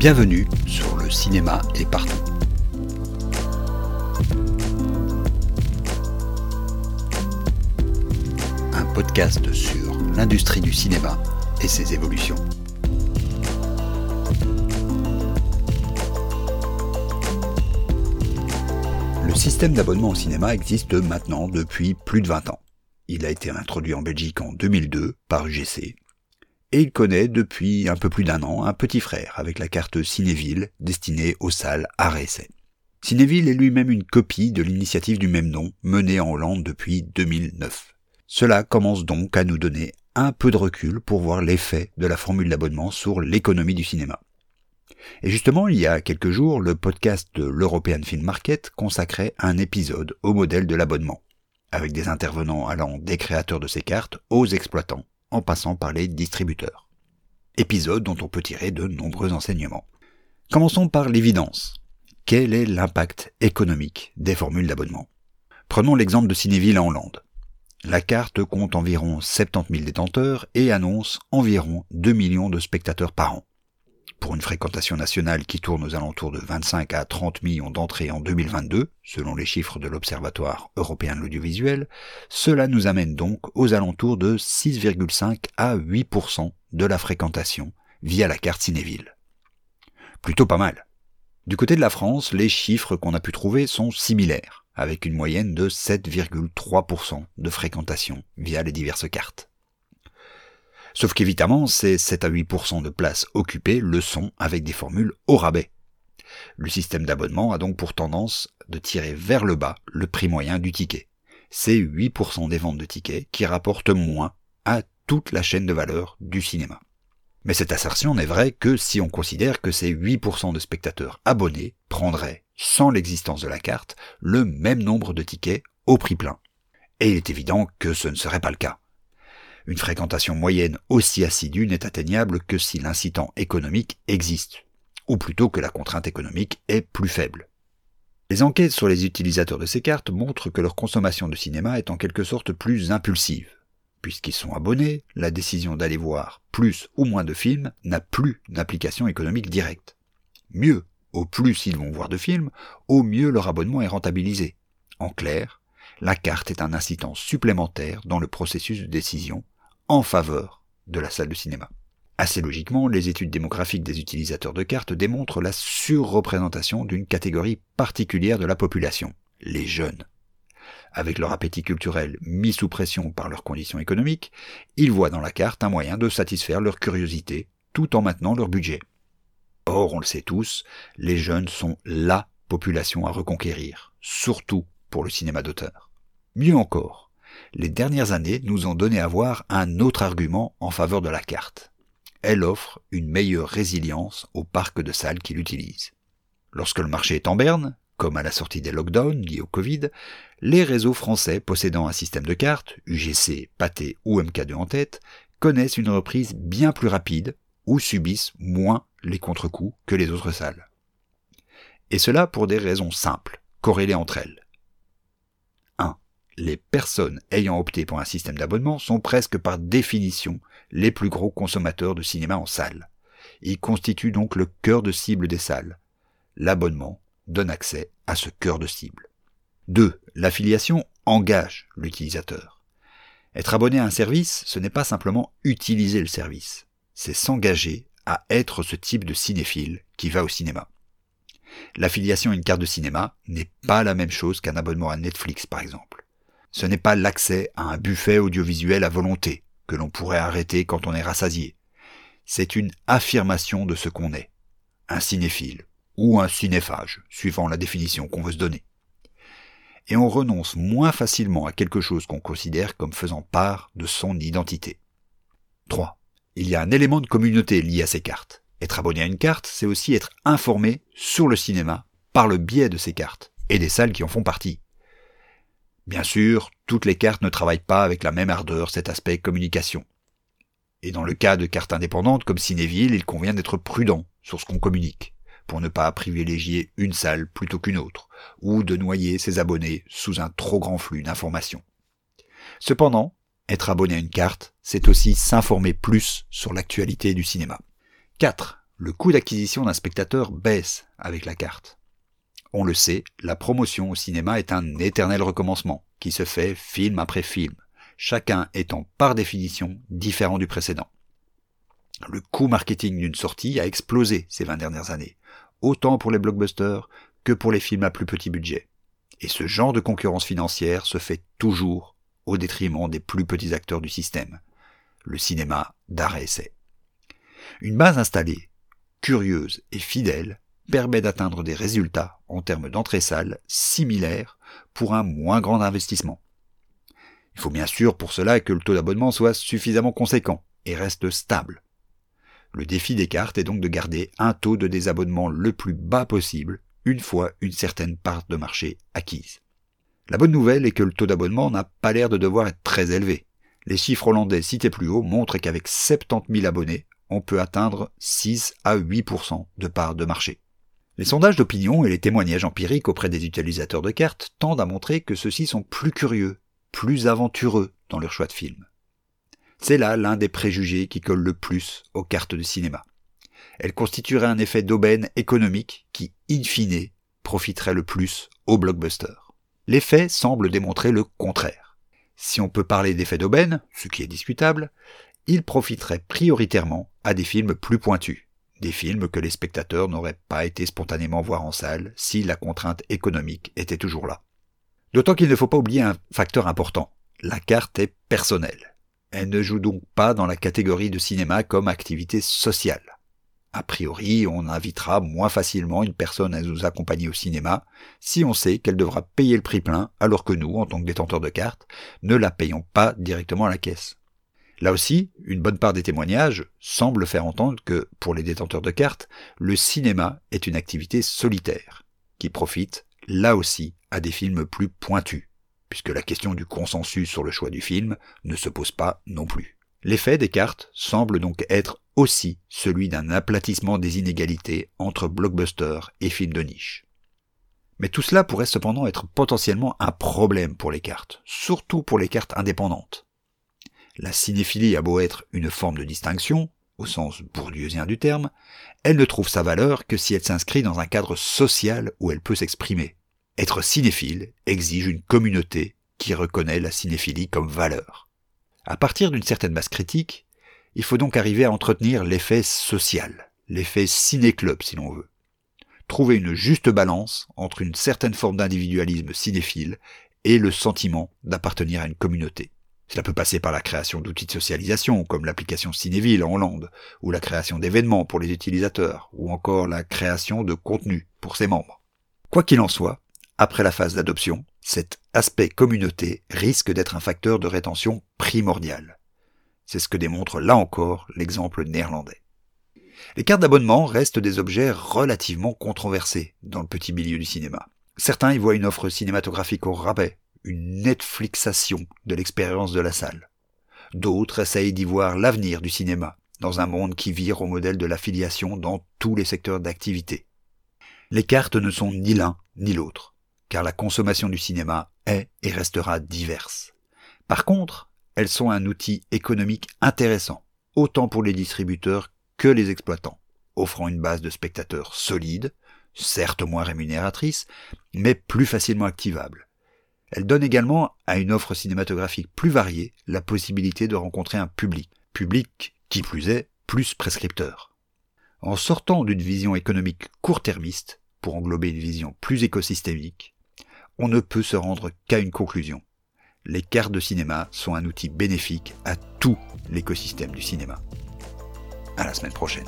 Bienvenue sur le cinéma est partout. Un podcast sur l'industrie du cinéma et ses évolutions. Le système d'abonnement au cinéma existe maintenant depuis plus de 20 ans. Il a été introduit en Belgique en 2002 par UGC et il connaît depuis un peu plus d'un an un petit frère avec la carte Cinéville destinée aux salles à essai. Cinéville est lui-même une copie de l'initiative du même nom menée en Hollande depuis 2009. Cela commence donc à nous donner un peu de recul pour voir l'effet de la formule d'abonnement sur l'économie du cinéma. Et justement, il y a quelques jours, le podcast de l'European Film Market consacrait un épisode au modèle de l'abonnement, avec des intervenants allant des créateurs de ces cartes aux exploitants, en passant par les distributeurs. Épisode dont on peut tirer de nombreux enseignements. Commençons par l'évidence. Quel est l'impact économique des formules d'abonnement? Prenons l'exemple de Cinéville en Hollande. La carte compte environ 70 000 détenteurs et annonce environ 2 millions de spectateurs par an. Pour une fréquentation nationale qui tourne aux alentours de 25 à 30 millions d'entrées en 2022, selon les chiffres de l'Observatoire européen de l'audiovisuel, cela nous amène donc aux alentours de 6,5 à 8% de la fréquentation via la carte Cinéville. Plutôt pas mal. Du côté de la France, les chiffres qu'on a pu trouver sont similaires, avec une moyenne de 7,3% de fréquentation via les diverses cartes. Sauf qu'évidemment, ces 7 à 8% de places occupées le sont avec des formules au rabais. Le système d'abonnement a donc pour tendance de tirer vers le bas le prix moyen du ticket. C'est 8% des ventes de tickets qui rapportent moins à toute la chaîne de valeur du cinéma. Mais cette assertion n'est vraie que si on considère que ces 8% de spectateurs abonnés prendraient, sans l'existence de la carte, le même nombre de tickets au prix plein. Et il est évident que ce ne serait pas le cas. Une fréquentation moyenne aussi assidue n'est atteignable que si l'incitant économique existe, ou plutôt que la contrainte économique est plus faible. Les enquêtes sur les utilisateurs de ces cartes montrent que leur consommation de cinéma est en quelque sorte plus impulsive. Puisqu'ils sont abonnés, la décision d'aller voir plus ou moins de films n'a plus d'implication économique directe. Mieux, au plus ils vont voir de films, au mieux leur abonnement est rentabilisé. En clair, la carte est un incitant supplémentaire dans le processus de décision en faveur de la salle de cinéma. Assez logiquement, les études démographiques des utilisateurs de cartes démontrent la surreprésentation d'une catégorie particulière de la population, les jeunes. Avec leur appétit culturel mis sous pression par leurs conditions économiques, ils voient dans la carte un moyen de satisfaire leur curiosité tout en maintenant leur budget. Or, on le sait tous, les jeunes sont LA population à reconquérir, surtout pour le cinéma d'auteur. Mieux encore, les dernières années nous ont donné à voir un autre argument en faveur de la carte. Elle offre une meilleure résilience au parc de salles qui l'utilisent. Lorsque le marché est en berne, comme à la sortie des lockdowns liés au Covid, les réseaux français possédant un système de cartes, UGC, Pathé ou MK2 en tête, connaissent une reprise bien plus rapide ou subissent moins les contre-coups que les autres salles. Et cela pour des raisons simples, corrélées entre elles les personnes ayant opté pour un système d'abonnement sont presque par définition les plus gros consommateurs de cinéma en salle. Ils constituent donc le cœur de cible des salles. L'abonnement donne accès à ce cœur de cible. 2. L'affiliation engage l'utilisateur. Être abonné à un service, ce n'est pas simplement utiliser le service, c'est s'engager à être ce type de cinéphile qui va au cinéma. L'affiliation à une carte de cinéma n'est pas la même chose qu'un abonnement à Netflix par exemple. Ce n'est pas l'accès à un buffet audiovisuel à volonté que l'on pourrait arrêter quand on est rassasié. C'est une affirmation de ce qu'on est. Un cinéphile ou un cinéphage, suivant la définition qu'on veut se donner. Et on renonce moins facilement à quelque chose qu'on considère comme faisant part de son identité. 3. Il y a un élément de communauté lié à ces cartes. Être abonné à une carte, c'est aussi être informé sur le cinéma par le biais de ces cartes et des salles qui en font partie. Bien sûr, toutes les cartes ne travaillent pas avec la même ardeur cet aspect communication. Et dans le cas de cartes indépendantes comme Cinéville, il convient d'être prudent sur ce qu'on communique, pour ne pas privilégier une salle plutôt qu'une autre, ou de noyer ses abonnés sous un trop grand flux d'informations. Cependant, être abonné à une carte, c'est aussi s'informer plus sur l'actualité du cinéma. 4. le coût d'acquisition d'un spectateur baisse avec la carte. On le sait, la promotion au cinéma est un éternel recommencement, qui se fait film après film, chacun étant par définition différent du précédent. Le coût marketing d'une sortie a explosé ces 20 dernières années, autant pour les blockbusters que pour les films à plus petit budget. Et ce genre de concurrence financière se fait toujours au détriment des plus petits acteurs du système, le cinéma d'arrêt essai. Une base installée, curieuse et fidèle, permet d'atteindre des résultats en termes d'entrée salle similaires pour un moins grand investissement. Il faut bien sûr pour cela que le taux d'abonnement soit suffisamment conséquent et reste stable. Le défi des cartes est donc de garder un taux de désabonnement le plus bas possible une fois une certaine part de marché acquise. La bonne nouvelle est que le taux d'abonnement n'a pas l'air de devoir être très élevé. Les chiffres hollandais cités plus haut montrent qu'avec 70 000 abonnés, on peut atteindre 6 à 8% de part de marché. Les sondages d'opinion et les témoignages empiriques auprès des utilisateurs de cartes tendent à montrer que ceux-ci sont plus curieux, plus aventureux dans leur choix de film. C'est là l'un des préjugés qui colle le plus aux cartes de cinéma. Elle constituerait un effet d'aubaine économique qui, in fine, profiterait le plus aux blockbusters. L'effet semble démontrer le contraire. Si on peut parler d'effet d'aubaine, ce qui est discutable, il profiterait prioritairement à des films plus pointus, des films que les spectateurs n'auraient pas été spontanément voir en salle si la contrainte économique était toujours là. D'autant qu'il ne faut pas oublier un facteur important. La carte est personnelle. Elle ne joue donc pas dans la catégorie de cinéma comme activité sociale. A priori, on invitera moins facilement une personne à nous accompagner au cinéma si on sait qu'elle devra payer le prix plein alors que nous, en tant que détenteurs de carte, ne la payons pas directement à la caisse. Là aussi, une bonne part des témoignages semblent faire entendre que, pour les détenteurs de cartes, le cinéma est une activité solitaire, qui profite, là aussi, à des films plus pointus, puisque la question du consensus sur le choix du film ne se pose pas non plus. L'effet des cartes semble donc être aussi celui d'un aplatissement des inégalités entre blockbusters et films de niche. Mais tout cela pourrait cependant être potentiellement un problème pour les cartes, surtout pour les cartes indépendantes. La cinéphilie a beau être une forme de distinction, au sens bourdieusien du terme, elle ne trouve sa valeur que si elle s'inscrit dans un cadre social où elle peut s'exprimer. Être cinéphile exige une communauté qui reconnaît la cinéphilie comme valeur. À partir d'une certaine masse critique, il faut donc arriver à entretenir l'effet social, l'effet ciné-club si l'on veut. Trouver une juste balance entre une certaine forme d'individualisme cinéphile et le sentiment d'appartenir à une communauté. Cela peut passer par la création d'outils de socialisation, comme l'application Cinéville en Hollande, ou la création d'événements pour les utilisateurs, ou encore la création de contenu pour ses membres. Quoi qu'il en soit, après la phase d'adoption, cet aspect communauté risque d'être un facteur de rétention primordial. C'est ce que démontre là encore l'exemple néerlandais. Les cartes d'abonnement restent des objets relativement controversés dans le petit milieu du cinéma. Certains y voient une offre cinématographique au rabais, une Netflixation de l'expérience de la salle. D'autres essayent d'y voir l'avenir du cinéma, dans un monde qui vire au modèle de l'affiliation dans tous les secteurs d'activité. Les cartes ne sont ni l'un ni l'autre, car la consommation du cinéma est et restera diverse. Par contre, elles sont un outil économique intéressant, autant pour les distributeurs que les exploitants, offrant une base de spectateurs solide, certes moins rémunératrice, mais plus facilement activable, elle donne également à une offre cinématographique plus variée la possibilité de rencontrer un public, public qui plus est plus prescripteur. En sortant d'une vision économique court-termiste pour englober une vision plus écosystémique, on ne peut se rendre qu'à une conclusion. Les cartes de cinéma sont un outil bénéfique à tout l'écosystème du cinéma. À la semaine prochaine.